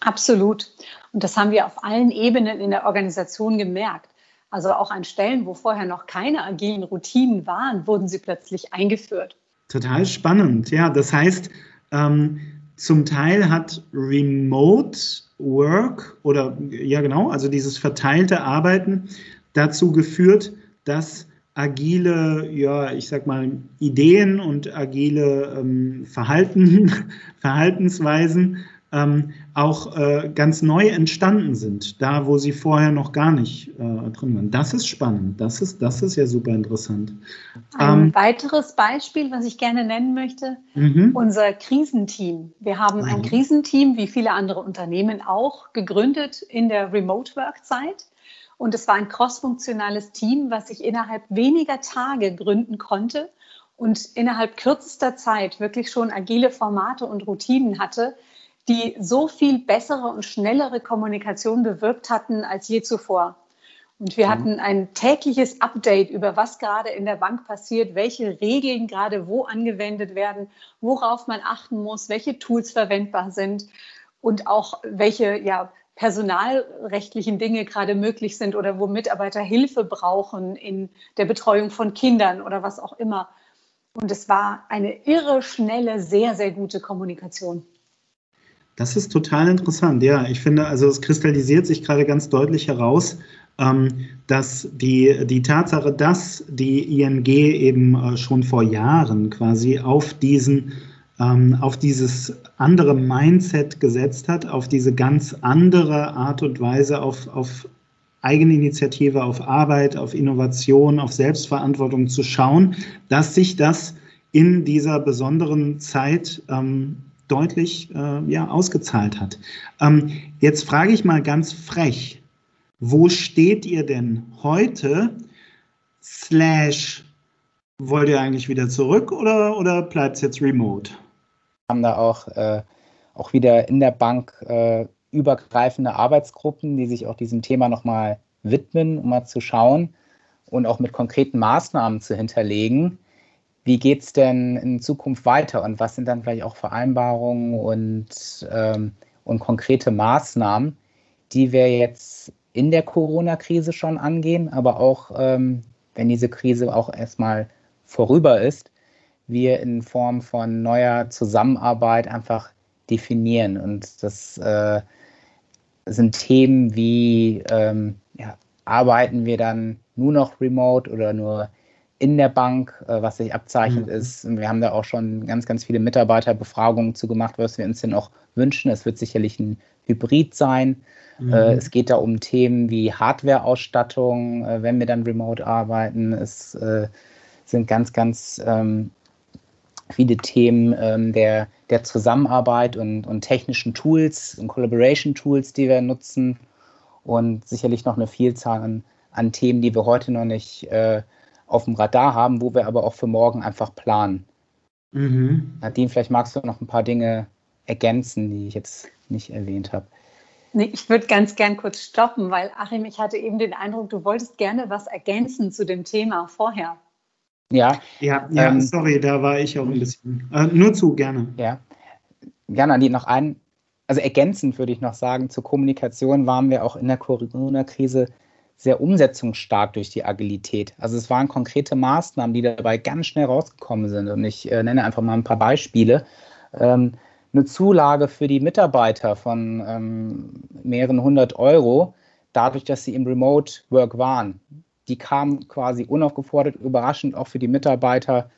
Absolut. Und das haben wir auf allen Ebenen in der Organisation gemerkt. Also auch an Stellen, wo vorher noch keine agilen Routinen waren, wurden sie plötzlich eingeführt. Total spannend. Ja, das heißt, ähm, zum Teil hat Remote Work oder ja genau, also dieses verteilte Arbeiten dazu geführt, dass agile, ja, ich sag mal, Ideen und agile ähm, Verhalten, Verhaltensweisen ähm, auch äh, ganz neu entstanden sind, da wo sie vorher noch gar nicht äh, drin waren. Das ist spannend, das ist, das ist ja super interessant. Ein ähm, weiteres Beispiel, was ich gerne nennen möchte, mhm. unser Krisenteam. Wir haben ein Krisenteam, wie viele andere Unternehmen auch, gegründet in der Remote-Work-Zeit. Und es war ein crossfunktionales Team, was sich innerhalb weniger Tage gründen konnte und innerhalb kürzester Zeit wirklich schon agile Formate und Routinen hatte, die so viel bessere und schnellere Kommunikation bewirkt hatten als je zuvor. Und wir mhm. hatten ein tägliches Update über was gerade in der Bank passiert, welche Regeln gerade wo angewendet werden, worauf man achten muss, welche Tools verwendbar sind und auch welche ja, personalrechtlichen Dinge gerade möglich sind oder wo Mitarbeiter Hilfe brauchen in der Betreuung von Kindern oder was auch immer. Und es war eine irre, schnelle, sehr, sehr gute Kommunikation. Das ist total interessant. Ja, ich finde, also es kristallisiert sich gerade ganz deutlich heraus, ähm, dass die, die Tatsache, dass die ING eben äh, schon vor Jahren quasi auf diesen ähm, auf dieses andere Mindset gesetzt hat, auf diese ganz andere Art und Weise, auf, auf Eigeninitiative, auf Arbeit, auf Innovation, auf Selbstverantwortung zu schauen, dass sich das in dieser besonderen Zeit ähm, deutlich äh, ja, ausgezahlt hat. Ähm, jetzt frage ich mal ganz frech, wo steht ihr denn heute? Slash, wollt ihr eigentlich wieder zurück oder, oder bleibt es jetzt remote? Wir haben da auch, äh, auch wieder in der Bank äh, übergreifende Arbeitsgruppen, die sich auch diesem Thema nochmal widmen, um mal zu schauen und auch mit konkreten Maßnahmen zu hinterlegen wie geht es denn in Zukunft weiter und was sind dann vielleicht auch Vereinbarungen und, ähm, und konkrete Maßnahmen, die wir jetzt in der Corona-Krise schon angehen, aber auch, ähm, wenn diese Krise auch erstmal vorüber ist, wir in Form von neuer Zusammenarbeit einfach definieren. Und das äh, sind Themen wie, ähm, ja, arbeiten wir dann nur noch remote oder nur in der Bank, äh, was sich abzeichnet mhm. ist. Wir haben da auch schon ganz, ganz viele Mitarbeiterbefragungen zu gemacht, was wir uns denn auch wünschen. Es wird sicherlich ein Hybrid sein. Mhm. Äh, es geht da um Themen wie Hardware-Ausstattung, äh, wenn wir dann remote arbeiten. Es sind ganz, ganz ähm, viele Themen ähm, der, der Zusammenarbeit und, und technischen Tools und Collaboration-Tools, die wir nutzen. Und sicherlich noch eine Vielzahl an, an Themen, die wir heute noch nicht auf dem Radar haben, wo wir aber auch für morgen einfach planen. Mhm. Nadine, vielleicht magst du noch ein paar Dinge ergänzen, die ich jetzt nicht erwähnt habe. Nee, ich würde ganz gern kurz stoppen, weil Achim, ich hatte eben den Eindruck, du wolltest gerne was ergänzen zu dem Thema vorher. Ja. Ja, ja ähm, sorry, da war ich auch ein bisschen. Äh, nur zu, gerne. Ja. Ja, Nadine, noch ein, also ergänzend würde ich noch sagen, zur Kommunikation waren wir auch in der Corona-Krise sehr umsetzungsstark durch die Agilität. Also es waren konkrete Maßnahmen, die dabei ganz schnell rausgekommen sind. Und ich äh, nenne einfach mal ein paar Beispiele. Ähm, eine Zulage für die Mitarbeiter von ähm, mehreren hundert Euro, dadurch, dass sie im Remote Work waren. die kam quasi unaufgefordert, überraschend auch für die Mitarbeiter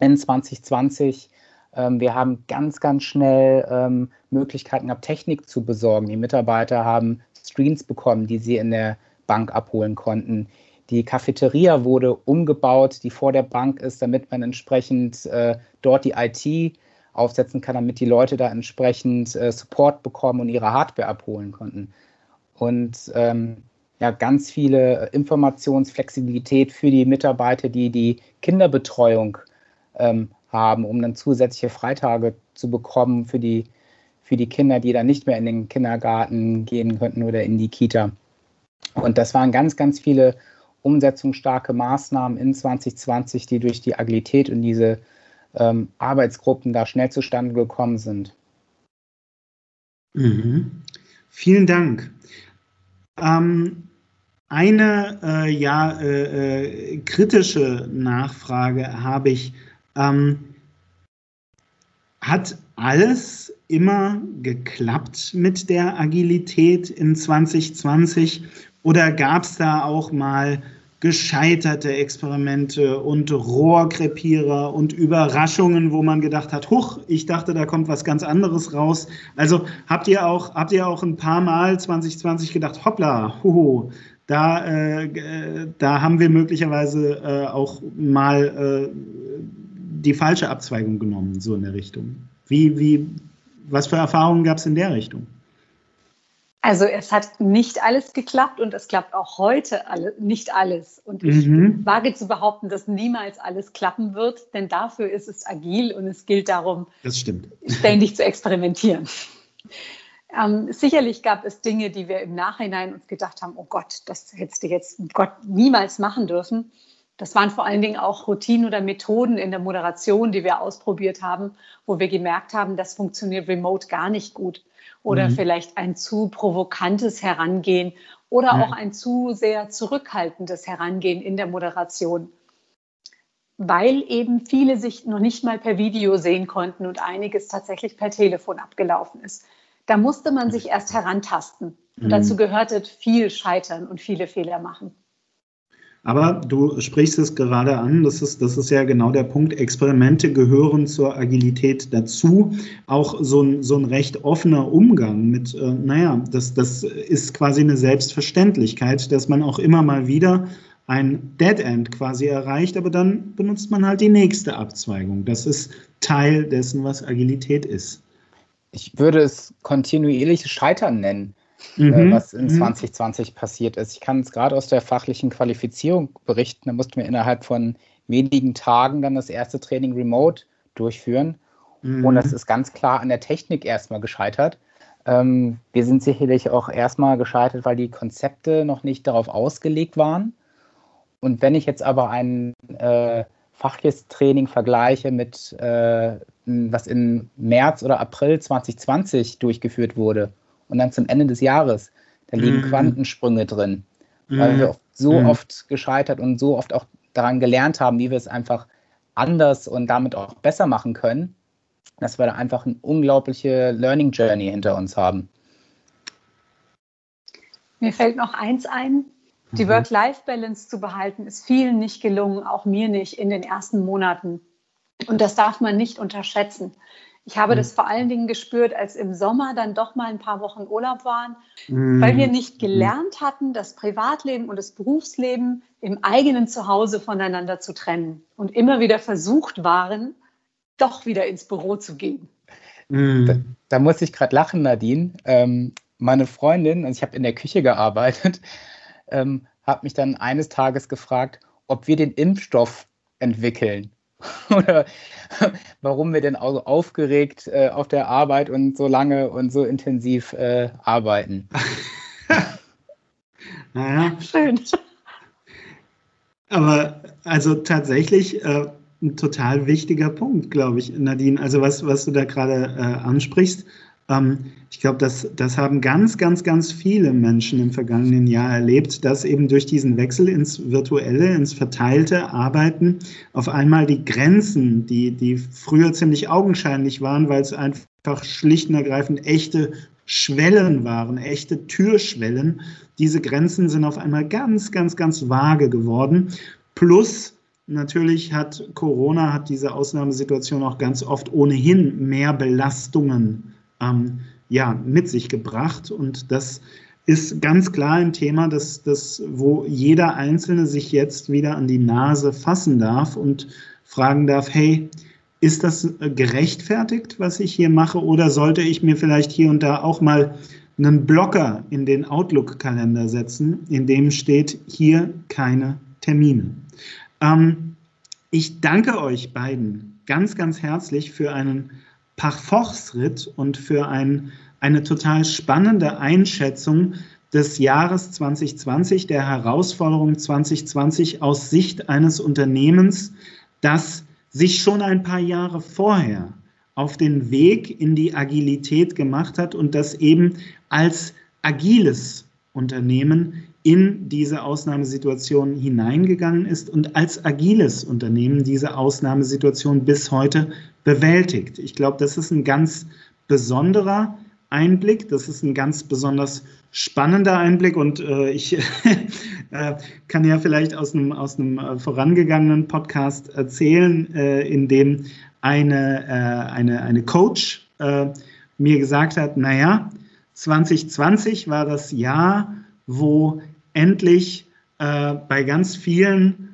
in 2020. Ähm, wir haben ganz, ganz schnell ähm, Möglichkeiten gehabt, Technik zu besorgen. Die Mitarbeiter haben Screens bekommen, die sie in der Bank abholen konnten. Die Cafeteria wurde umgebaut, die vor der Bank ist, damit man entsprechend äh, dort die IT aufsetzen kann, damit die Leute da entsprechend äh, Support bekommen und ihre Hardware abholen konnten. Und ähm, ja, ganz viele Informationsflexibilität für die Mitarbeiter, die die Kinderbetreuung ähm, haben, um dann zusätzliche Freitage zu bekommen für die, für die Kinder, die dann nicht mehr in den Kindergarten gehen könnten oder in die Kita. Und das waren ganz, ganz viele umsetzungsstarke Maßnahmen in 2020, die durch die Agilität und diese ähm, Arbeitsgruppen da schnell zustande gekommen sind. Mhm. Vielen Dank. Ähm, eine äh, ja, äh, äh, kritische Nachfrage habe ich. Ähm, hat alles immer geklappt mit der Agilität in 2020 oder gab es da auch mal gescheiterte Experimente und Rohrkrepierer und Überraschungen, wo man gedacht hat, huch, ich dachte, da kommt was ganz anderes raus. Also habt ihr auch, habt ihr auch ein paar Mal 2020 gedacht, hoppla, huhu, da, äh, da haben wir möglicherweise äh, auch mal äh, die falsche Abzweigung genommen, so in der Richtung. Wie, wie, was für Erfahrungen gab es in der Richtung? Also es hat nicht alles geklappt und es klappt auch heute alle, nicht alles. Und ich mhm. wage zu behaupten, dass niemals alles klappen wird, denn dafür ist es agil und es gilt darum, ständig zu experimentieren. Ähm, sicherlich gab es Dinge, die wir im Nachhinein uns gedacht haben, oh Gott, das hättest du jetzt Gott niemals machen dürfen. Das waren vor allen Dingen auch Routinen oder Methoden in der Moderation, die wir ausprobiert haben, wo wir gemerkt haben, das funktioniert remote gar nicht gut oder mhm. vielleicht ein zu provokantes Herangehen oder mhm. auch ein zu sehr zurückhaltendes Herangehen in der Moderation, weil eben viele sich noch nicht mal per Video sehen konnten und einiges tatsächlich per Telefon abgelaufen ist. Da musste man sich erst herantasten. Und mhm. dazu gehörte viel Scheitern und viele Fehler machen. Aber du sprichst es gerade an, das ist, das ist ja genau der Punkt. Experimente gehören zur Agilität dazu. Auch so ein, so ein recht offener Umgang mit, äh, naja, das, das ist quasi eine Selbstverständlichkeit, dass man auch immer mal wieder ein Dead End quasi erreicht, aber dann benutzt man halt die nächste Abzweigung. Das ist Teil dessen, was Agilität ist. Ich würde es kontinuierliches Scheitern nennen. Äh, mhm. was in 2020 mhm. passiert ist. Ich kann es gerade aus der fachlichen Qualifizierung berichten. Da mussten wir innerhalb von wenigen Tagen dann das erste Training remote durchführen. Mhm. Und das ist ganz klar an der Technik erstmal gescheitert. Ähm, wir sind sicherlich auch erstmal gescheitert, weil die Konzepte noch nicht darauf ausgelegt waren. Und wenn ich jetzt aber ein äh, fachliches Training vergleiche mit, äh, was im März oder April 2020 durchgeführt wurde, und dann zum Ende des Jahres. Da liegen mhm. Quantensprünge drin, weil wir so mhm. oft gescheitert und so oft auch daran gelernt haben, wie wir es einfach anders und damit auch besser machen können, dass wir da einfach eine unglaubliche Learning Journey hinter uns haben. Mir fällt noch eins ein. Die mhm. Work-Life-Balance zu behalten, ist vielen nicht gelungen, auch mir nicht in den ersten Monaten. Und das darf man nicht unterschätzen. Ich habe mhm. das vor allen Dingen gespürt, als im Sommer dann doch mal ein paar Wochen Urlaub waren, mhm. weil wir nicht gelernt hatten, das Privatleben und das Berufsleben im eigenen Zuhause voneinander zu trennen und immer wieder versucht waren, doch wieder ins Büro zu gehen. Mhm. Da, da, muss ich gerade lachen, Nadine. Ähm, meine Freundin, und ich habe in der Küche gearbeitet, ähm, hat mich dann eines Tages gefragt, ob wir den Impfstoff entwickeln. oder warum wir denn auch so aufgeregt äh, auf der Arbeit und so lange und so intensiv äh, arbeiten. naja. Schön. Aber also tatsächlich äh, ein total wichtiger Punkt, glaube ich, Nadine. Also was, was du da gerade äh, ansprichst, ich glaube, das, das haben ganz, ganz, ganz viele Menschen im vergangenen Jahr erlebt, dass eben durch diesen Wechsel ins virtuelle, ins verteilte Arbeiten auf einmal die Grenzen, die, die früher ziemlich augenscheinlich waren, weil es einfach schlicht und ergreifend echte Schwellen waren, echte Türschwellen. Diese Grenzen sind auf einmal ganz, ganz, ganz vage geworden. Plus natürlich hat Corona, hat diese Ausnahmesituation auch ganz oft ohnehin mehr Belastungen ähm, ja, mit sich gebracht. Und das ist ganz klar ein Thema, das, das, wo jeder Einzelne sich jetzt wieder an die Nase fassen darf und fragen darf, hey, ist das gerechtfertigt, was ich hier mache, oder sollte ich mir vielleicht hier und da auch mal einen Blocker in den Outlook-Kalender setzen, in dem steht hier keine Termine. Ähm, ich danke euch beiden ganz, ganz herzlich für einen Parforce-Ritt und für ein, eine total spannende Einschätzung des Jahres 2020, der Herausforderung 2020 aus Sicht eines Unternehmens, das sich schon ein paar Jahre vorher auf den Weg in die Agilität gemacht hat und das eben als agiles Unternehmen in diese Ausnahmesituation hineingegangen ist und als agiles Unternehmen diese Ausnahmesituation bis heute bewältigt. Ich glaube, das ist ein ganz besonderer Einblick, das ist ein ganz besonders spannender Einblick und äh, ich äh, kann ja vielleicht aus einem, aus einem äh, vorangegangenen Podcast erzählen, äh, in dem eine, äh, eine, eine Coach äh, mir gesagt hat, naja, 2020 war das Jahr, wo endlich bei ganz vielen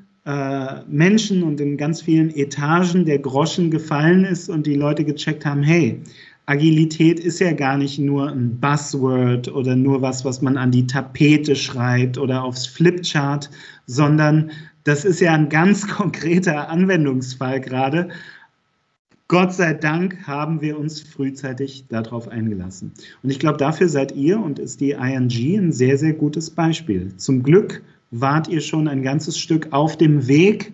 Menschen und in ganz vielen Etagen der Groschen gefallen ist und die Leute gecheckt haben, hey, Agilität ist ja gar nicht nur ein Buzzword oder nur was, was man an die Tapete schreibt oder aufs Flipchart, sondern das ist ja ein ganz konkreter Anwendungsfall gerade. Gott sei Dank haben wir uns frühzeitig darauf eingelassen. Und ich glaube, dafür seid ihr und ist die ING ein sehr, sehr gutes Beispiel. Zum Glück wart ihr schon ein ganzes Stück auf dem Weg,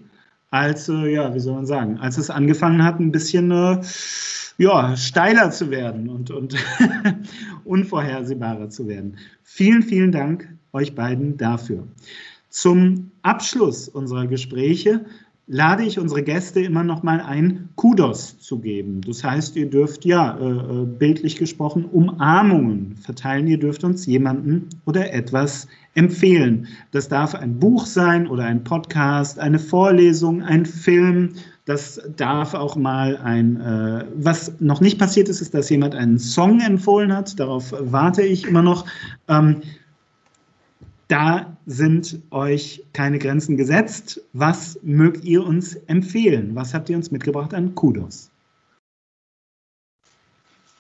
als, äh, ja, wie soll man sagen, als es angefangen hat, ein bisschen äh, ja, steiler zu werden und, und unvorhersehbarer zu werden. Vielen, vielen Dank euch beiden dafür. Zum Abschluss unserer Gespräche lade ich unsere Gäste immer noch mal ein, Kudos zu geben. Das heißt, ihr dürft ja äh, äh, bildlich gesprochen Umarmungen verteilen. Ihr dürft uns jemanden oder etwas empfehlen. Das darf ein Buch sein oder ein Podcast, eine Vorlesung, ein Film, das darf auch mal ein, äh, was noch nicht passiert ist, ist, dass jemand einen Song empfohlen hat. Darauf warte ich immer noch. Ähm, da sind euch keine Grenzen gesetzt. Was mögt ihr uns empfehlen? Was habt ihr uns mitgebracht an Kudos?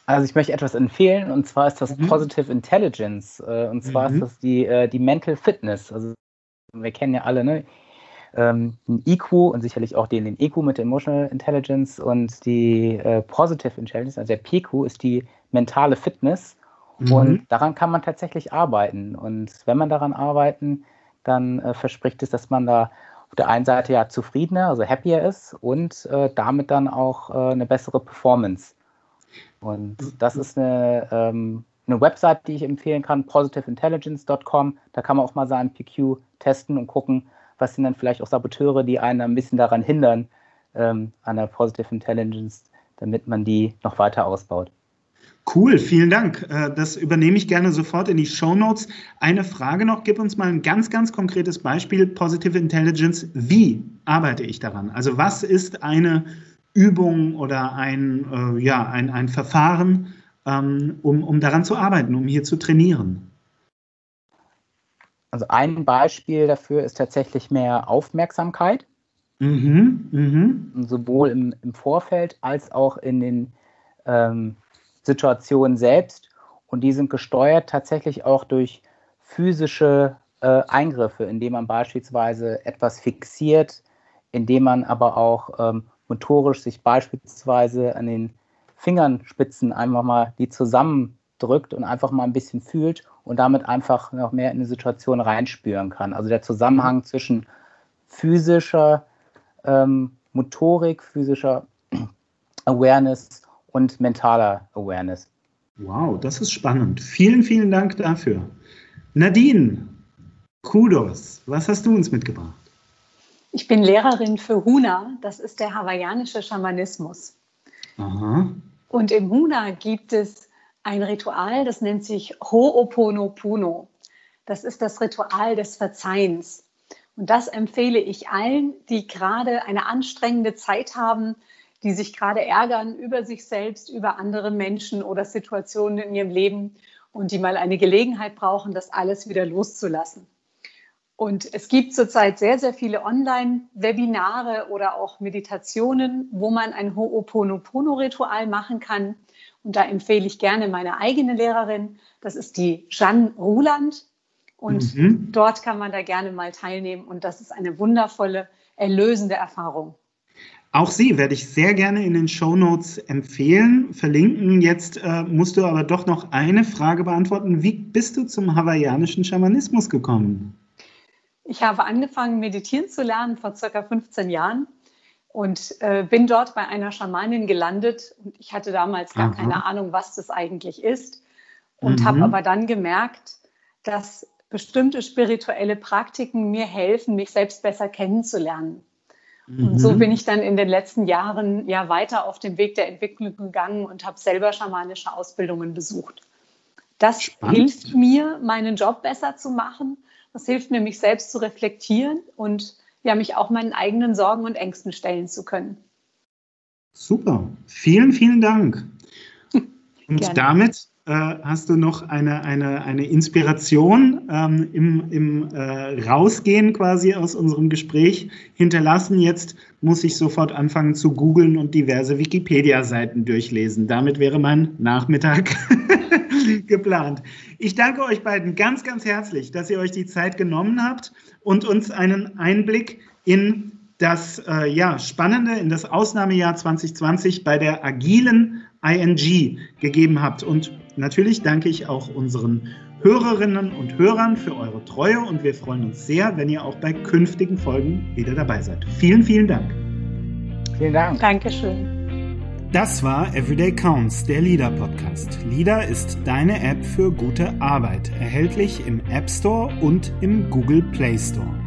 Also ich möchte etwas empfehlen und zwar ist das mhm. Positive Intelligence äh, und zwar mhm. ist das die, äh, die Mental Fitness. Also wir kennen ja alle, ne? ähm, den IQ und sicherlich auch den, den EQ mit der Emotional Intelligence und die äh, Positive Intelligence, also der PQ ist die mentale Fitness. Mhm. Und daran kann man tatsächlich arbeiten. Und wenn man daran arbeiten, dann äh, verspricht es, dass man da auf der einen Seite ja zufriedener, also happier ist und äh, damit dann auch äh, eine bessere Performance. Und das ist eine, ähm, eine Website, die ich empfehlen kann, positiveintelligence.com. Da kann man auch mal seinen PQ testen und gucken, was sind dann vielleicht auch Saboteure, die einen ein bisschen daran hindern, ähm, an der Positive Intelligence, damit man die noch weiter ausbaut. Cool, vielen Dank. Äh, das übernehme ich gerne sofort in die Show Notes. Eine Frage noch, gib uns mal ein ganz, ganz konkretes Beispiel. Positive Intelligence, wie arbeite ich daran? Also was ist eine Übung oder ein, äh, ja, ein, ein Verfahren, ähm, um, um daran zu arbeiten, um hier zu trainieren? Also ein Beispiel dafür ist tatsächlich mehr Aufmerksamkeit. Mhm, mh. Sowohl im, im, Vorfeld als auch in den ähm, Situationen selbst. Und die sind gesteuert tatsächlich auch durch physische äh, Eingriffe, indem man beispielsweise etwas fixiert, indem man aber auch ähm, motorisch sich beispielsweise an den Fingerspitzen einfach mal die zusammendrückt und einfach mal ein bisschen fühlt und damit einfach noch mehr in die Situation reinspüren kann. Also der Zusammenhang zwischen physischer ähm, Motorik, physischer Awareness und mentaler Awareness. Wow, das ist spannend. Vielen, vielen Dank dafür. Nadine, Kudos, was hast du uns mitgebracht? Ich bin Lehrerin für Huna, das ist der hawaiianische Schamanismus. Aha. Und im Huna gibt es ein Ritual, das nennt sich Ho'oponopono. Das ist das Ritual des Verzeihens. Und das empfehle ich allen, die gerade eine anstrengende Zeit haben, die sich gerade ärgern über sich selbst, über andere Menschen oder Situationen in ihrem Leben und die mal eine Gelegenheit brauchen, das alles wieder loszulassen. Und es gibt zurzeit sehr, sehr viele Online-Webinare oder auch Meditationen, wo man ein Ho'oponopono-Ritual machen kann. Und da empfehle ich gerne meine eigene Lehrerin. Das ist die Jeanne Ruland. Und mhm. dort kann man da gerne mal teilnehmen. Und das ist eine wundervolle, erlösende Erfahrung. Auch sie werde ich sehr gerne in den Show Notes empfehlen, verlinken. Jetzt äh, musst du aber doch noch eine Frage beantworten. Wie bist du zum hawaiianischen Schamanismus gekommen? Ich habe angefangen, meditieren zu lernen vor circa 15 Jahren und äh, bin dort bei einer Schamanin gelandet. Und ich hatte damals gar Aha. keine Ahnung, was das eigentlich ist. Und mhm. habe aber dann gemerkt, dass bestimmte spirituelle Praktiken mir helfen, mich selbst besser kennenzulernen. Mhm. Und so mhm. bin ich dann in den letzten Jahren ja weiter auf dem Weg der Entwicklung gegangen und habe selber schamanische Ausbildungen besucht. Das Spannend. hilft mir, meinen Job besser zu machen das hilft mir, mich selbst zu reflektieren und ja, mich auch meinen eigenen Sorgen und Ängsten stellen zu können. Super. Vielen, vielen Dank. Und Gerne. damit äh, hast du noch eine, eine, eine Inspiration ähm, im, im äh, Rausgehen quasi aus unserem Gespräch hinterlassen. Jetzt muss ich sofort anfangen zu googeln und diverse Wikipedia-Seiten durchlesen. Damit wäre mein Nachmittag geplant. Ich danke euch beiden ganz, ganz herzlich, dass ihr euch die Zeit genommen habt und uns einen Einblick in das äh, ja, Spannende, in das Ausnahmejahr 2020 bei der agilen ING gegeben habt. Und natürlich danke ich auch unseren Hörerinnen und Hörern für eure Treue und wir freuen uns sehr, wenn ihr auch bei künftigen Folgen wieder dabei seid. Vielen, vielen Dank. Vielen Dank. Dankeschön. Das war Everyday Counts, der LIDA Podcast. LIDA ist deine App für gute Arbeit, erhältlich im App Store und im Google Play Store.